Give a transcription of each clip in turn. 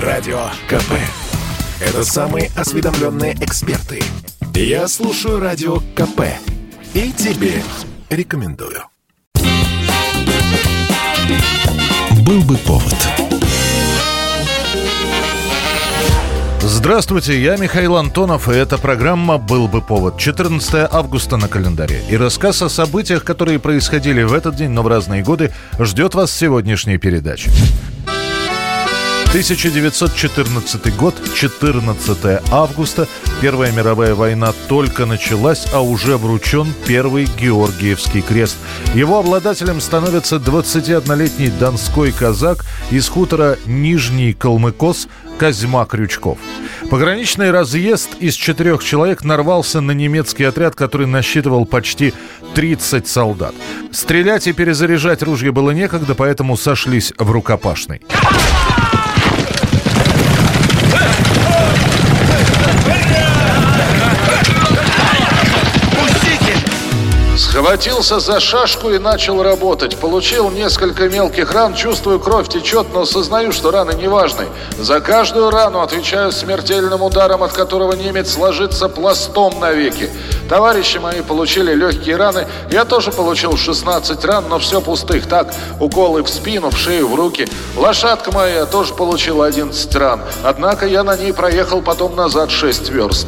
Радио КП. Это самые осведомленные эксперты. Я слушаю Радио КП. И тебе рекомендую. Был бы повод. Здравствуйте, я Михаил Антонов, и эта программа «Был бы повод». 14 августа на календаре. И рассказ о событиях, которые происходили в этот день, но в разные годы, ждет вас в сегодняшней передаче. 1914 год, 14 августа. Первая мировая война только началась, а уже вручен первый Георгиевский крест. Его обладателем становится 21-летний донской казак из хутора Нижний Калмыкос Козьма Крючков. Пограничный разъезд из четырех человек нарвался на немецкий отряд, который насчитывал почти 30 солдат. Стрелять и перезаряжать ружья было некогда, поэтому сошлись в рукопашной. Схватился за шашку и начал работать. Получил несколько мелких ран, чувствую, кровь течет, но сознаю, что раны не важны. За каждую рану отвечаю смертельным ударом, от которого немец ложится пластом навеки. Товарищи мои получили легкие раны. Я тоже получил 16 ран, но все пустых. Так, уколы в спину, в шею, в руки. Лошадка моя тоже получила 11 ран. Однако я на ней проехал потом назад 6 верст.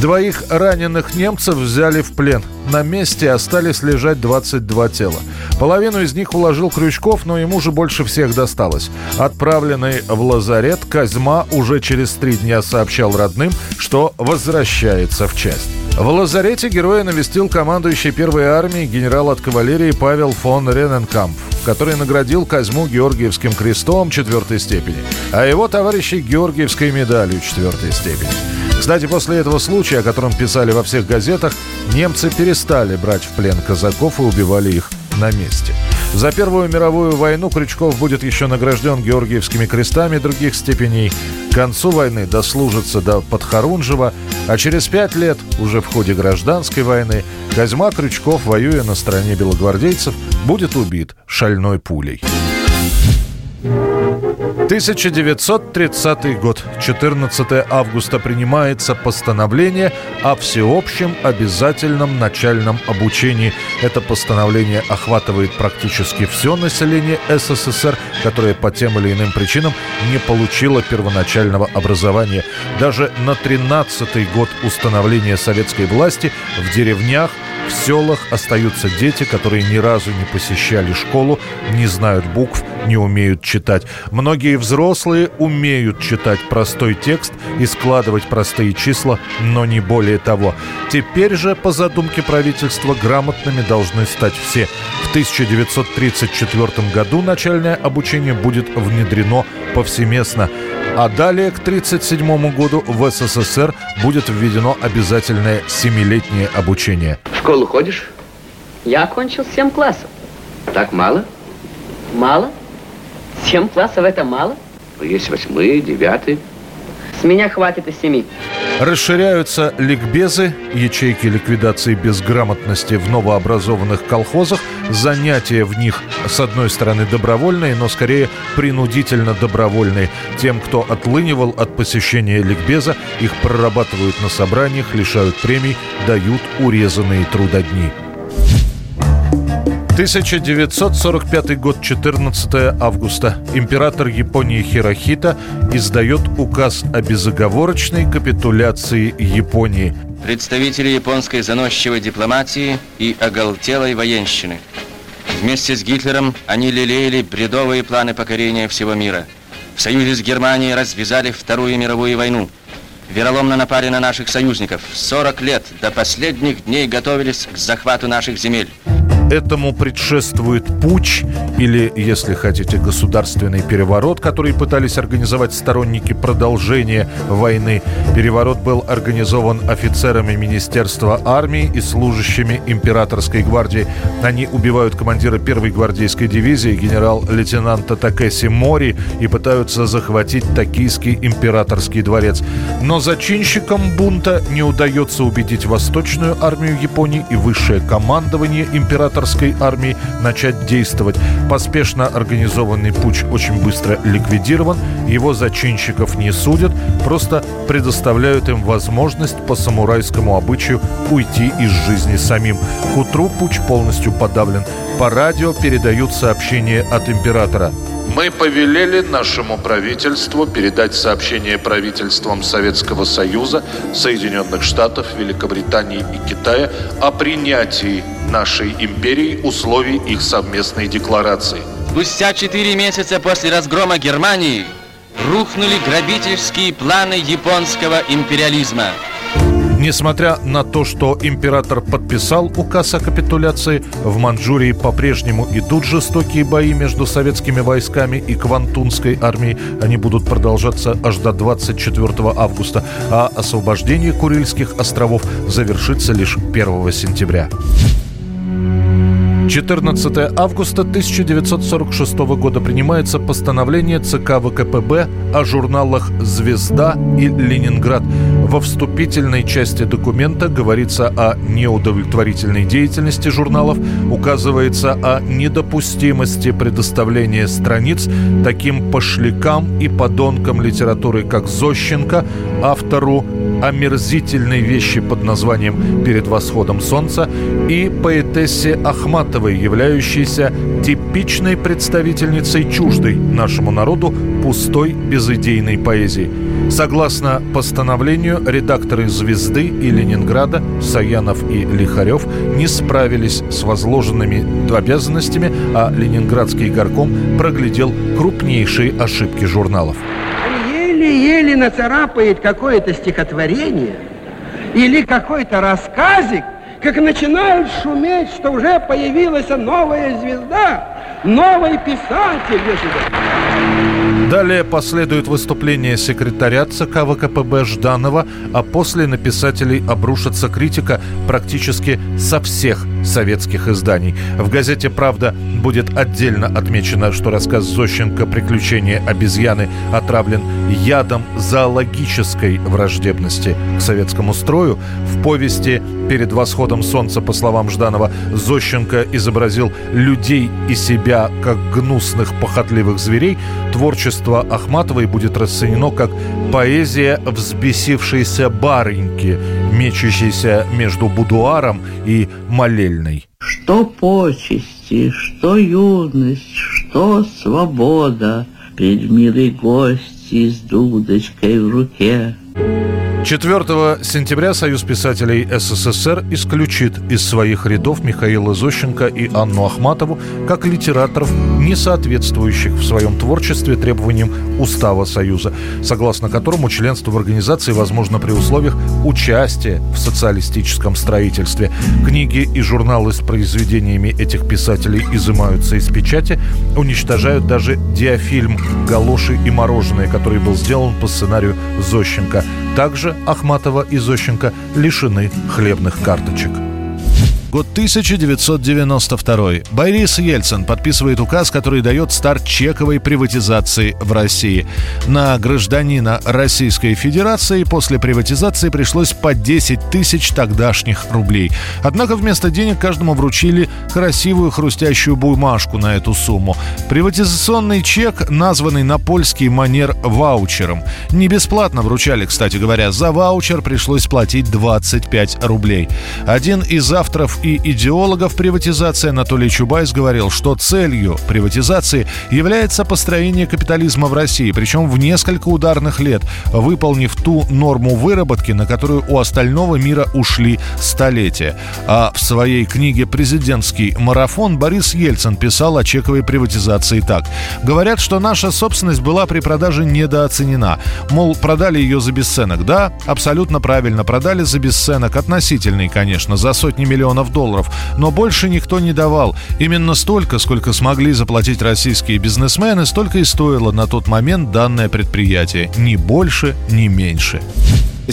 Двоих раненых немцев взяли в плен. На месте остались лежать 22 тела. Половину из них уложил Крючков, но ему же больше всех досталось. Отправленный в лазарет, Козьма уже через три дня сообщал родным, что возвращается в часть. В лазарете героя навестил командующий первой армией генерал от кавалерии Павел фон Рененкамп, который наградил Козьму Георгиевским крестом четвертой степени, а его товарищей Георгиевской медалью четвертой степени. Кстати, после этого случая, о котором писали во всех газетах, немцы перестали брать в плен казаков и убивали их на месте. За Первую мировую войну Крючков будет еще награжден Георгиевскими крестами других степеней. К концу войны дослужится до Подхорунжева, а через пять лет, уже в ходе гражданской войны, Козьма Крючков, воюя на стороне белогвардейцев, будет убит шальной пулей. 1930 год, 14 августа принимается постановление о всеобщем обязательном начальном обучении. Это постановление охватывает практически все население СССР, которое по тем или иным причинам не получило первоначального образования. Даже на 13 год установления советской власти в деревнях в селах остаются дети, которые ни разу не посещали школу, не знают букв, не умеют читать. Многие взрослые умеют читать простой текст и складывать простые числа, но не более того. Теперь же, по задумке правительства, грамотными должны стать все. В 1934 году начальное обучение будет внедрено повсеместно. А далее, к 1937 году, в СССР будет введено обязательное семилетнее обучение. В школу ходишь? Я окончил 7 классов. Так мало? Мало? 7 классов это мало? Ну, есть восьмые, девятые. С меня хватит и семи. Расширяются ликбезы, ячейки ликвидации безграмотности в новообразованных колхозах. Занятия в них, с одной стороны, добровольные, но скорее принудительно добровольные. Тем, кто отлынивал от посещения ликбеза, их прорабатывают на собраниях, лишают премий, дают урезанные трудодни. 1945 год, 14 августа. Император Японии Хирохита издает указ о безоговорочной капитуляции Японии. Представители японской заносчивой дипломатии и оголтелой военщины. Вместе с Гитлером они лелеяли бредовые планы покорения всего мира. В союзе с Германией развязали Вторую мировую войну. Вероломно напали на наших союзников. 40 лет до последних дней готовились к захвату наших земель. Этому предшествует путь или, если хотите, государственный переворот, который пытались организовать сторонники продолжения войны. Переворот был организован офицерами Министерства армии и служащими императорской гвардии. Они убивают командира первой гвардейской дивизии генерал-лейтенанта Такеси Мори и пытаются захватить Токийский императорский дворец. Но зачинщикам бунта не удается убедить Восточную армию Японии и высшее командование императора императорской армии начать действовать. Поспешно организованный путь очень быстро ликвидирован, его зачинщиков не судят, просто предоставляют им возможность по самурайскому обычаю уйти из жизни самим. К утру путь полностью подавлен. По радио передают сообщение от императора. Мы повелели нашему правительству передать сообщение правительствам Советского Союза, Соединенных Штатов, Великобритании и Китая о принятии нашей империи условий их совместной декларации. Спустя четыре месяца после разгрома Германии рухнули грабительские планы японского империализма. Несмотря на то, что император подписал указ о капитуляции, в Манчжурии по-прежнему идут жестокие бои между советскими войсками и Квантунской армией. Они будут продолжаться аж до 24 августа, а освобождение Курильских островов завершится лишь 1 сентября. 14 августа 1946 года принимается постановление ЦК ВКПБ о журналах «Звезда» и «Ленинград». Во вступительной части документа говорится о неудовлетворительной деятельности журналов, указывается о недопустимости предоставления страниц таким пошлякам и подонкам литературы, как Зощенко, автору омерзительной вещи под названием «Перед восходом солнца» и поэтессе Ахматовой, являющейся типичной представительницей чуждой нашему народу пустой безыдейной поэзии. Согласно постановлению, редакторы «Звезды» и «Ленинграда» Саянов и Лихарев не справились с возложенными обязанностями, а Ленинградский горком проглядел крупнейшие ошибки журналов еле-еле нацарапает какое-то стихотворение или какой-то рассказик, как начинают шуметь, что уже появилась новая звезда, новый писатель. Далее последует выступление секретаря ЦК ВКПБ Жданова, а после на писателей обрушится критика практически со всех советских изданий. В газете «Правда» будет отдельно отмечено, что рассказ Зощенко «Приключения обезьяны» отравлен ядом зоологической враждебности к советскому строю. В повести «Перед восходом солнца», по словам Жданова, Зощенко изобразил людей и себя как гнусных похотливых зверей. Творчество Ахматовой будет расценено как поэзия взбесившейся барыньки, мечущейся между будуаром и молельной. Что почести, что юность, что свобода, Пред милой гости с дудочкой в руке. 4 сентября Союз писателей СССР исключит из своих рядов Михаила Зощенко и Анну Ахматову как литераторов, не соответствующих в своем творчестве требованиям Устава Союза, согласно которому членство в организации возможно при условиях участия в социалистическом строительстве. Книги и журналы с произведениями этих писателей изымаются из печати, уничтожают даже диафильм «Галоши и мороженое», который был сделан по сценарию Зощенко. Также Ахматова и Зощенко лишены хлебных карточек. Год 1992. Борис Ельцин подписывает указ, который дает старт чековой приватизации в России. На гражданина Российской Федерации после приватизации пришлось по 10 тысяч тогдашних рублей. Однако вместо денег каждому вручили красивую хрустящую бумажку на эту сумму. Приватизационный чек, названный на польский манер ваучером. Не бесплатно вручали, кстати говоря. За ваучер пришлось платить 25 рублей. Один из авторов и идеологов приватизации Анатолий Чубайс говорил, что целью приватизации является построение капитализма в России, причем в несколько ударных лет, выполнив ту норму выработки, на которую у остального мира ушли столетия. А в своей книге «Президентский марафон» Борис Ельцин писал о чековой приватизации так. Говорят, что наша собственность была при продаже недооценена. Мол, продали ее за бесценок. Да, абсолютно правильно, продали за бесценок. Относительный, конечно, за сотни миллионов долларов, но больше никто не давал. Именно столько, сколько смогли заплатить российские бизнесмены, столько и стоило на тот момент данное предприятие. Ни больше, ни меньше.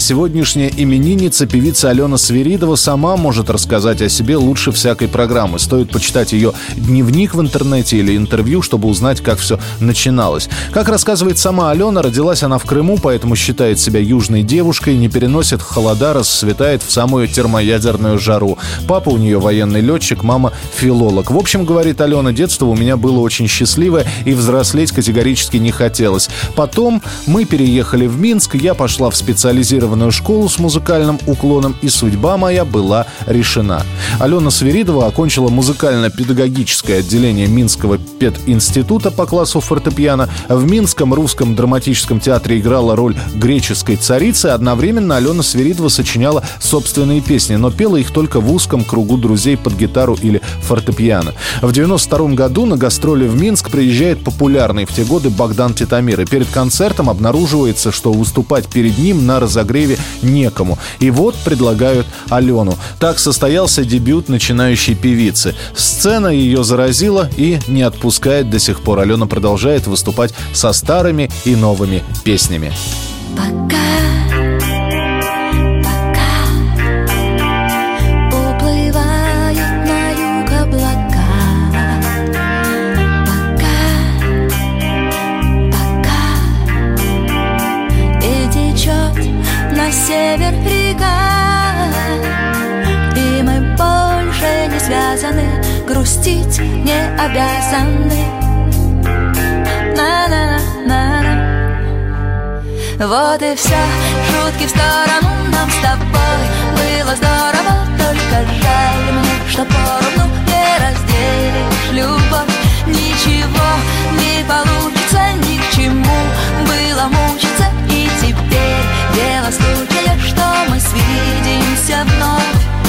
Сегодняшняя именинница, певица Алена Свиридова, сама может рассказать о себе лучше всякой программы. Стоит почитать ее дневник в интернете или интервью, чтобы узнать, как все начиналось. Как рассказывает сама Алена, родилась она в Крыму, поэтому считает себя южной девушкой, не переносит холода, расцветает в самую термоядерную жару. Папа у нее военный летчик, мама филолог. В общем, говорит Алена, детство у меня было очень счастливое и взрослеть категорически не хотелось. Потом мы переехали в Минск, я пошла в специализированную школу с музыкальным уклоном, и судьба моя была решена. Алена Свиридова окончила музыкально-педагогическое отделение Минского пединститута по классу фортепиано. В Минском русском драматическом театре играла роль греческой царицы. Одновременно Алена Свиридова сочиняла собственные песни, но пела их только в узком кругу друзей под гитару или фортепиано. В 92 году на гастроли в Минск приезжает популярный в те годы Богдан Титамир. И перед концертом обнаруживается, что выступать перед ним на разогреве некому. И вот предлагают Алену. Так состоялся дебют начинающей певицы. Сцена ее заразила и не отпускает до сих пор. Алена продолжает выступать со старыми и новыми песнями. Пока простить не обязаны. На -на -на -на. Вот и все, шутки в сторону нам с тобой. Было здорово, только жаль мне, что поровну не разделишь любовь. Ничего не получится ни к чему Было мучиться. И теперь дело случая, что мы свидимся вновь.